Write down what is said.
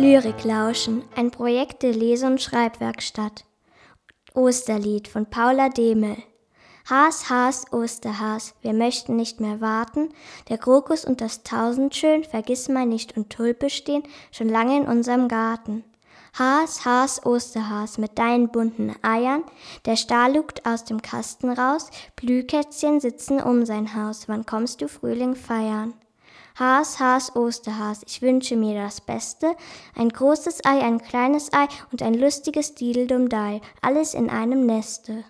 Lyrik lauschen, ein Projekt der Lese- und Schreibwerkstatt. Osterlied von Paula Demel. Has, Has, Osterhas, wir möchten nicht mehr warten. Der Krokus und das Tausendschön, vergiss mal nicht und Tulpe stehen schon lange in unserem Garten. Has, Has, Osterhas, mit deinen bunten Eiern, der Star lugt aus dem Kasten raus, Blühkätzchen sitzen um sein Haus, wann kommst du Frühling feiern? Has, Has, Osterhas, ich wünsche mir das Beste, ein großes Ei, ein kleines Ei und ein lustiges Dideldumdei, alles in einem Neste.